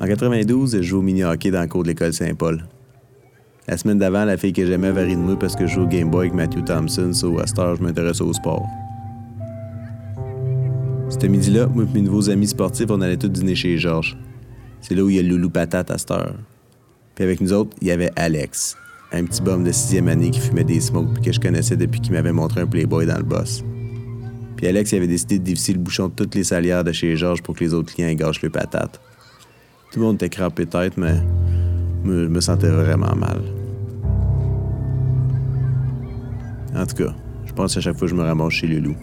En 92, je joue au mini-hockey dans le cours de l'école Saint-Paul. La semaine d'avant, la fille que j'aimais ri de moi parce que je joue au Game Boy avec Matthew Thompson, so à cette heure, je m'intéresse au sport. Ce midi-là, moi et mes nouveaux amis sportifs, on allait tous dîner chez Georges. C'est là où il y a loulou patate à cette heure. Puis avec nous autres, il y avait Alex, un petit bum de sixième année qui fumait des smokes puis que je connaissais depuis qu'il m'avait montré un Playboy dans le boss. Puis Alex avait décidé de diffuser le bouchon de toutes les salières de chez Georges pour que les autres clients gâchent le patate. Tout le monde était crampé tête, mais je me, sentais vraiment mal. En tout cas, je pense à chaque fois que je me ramasse chez le loup.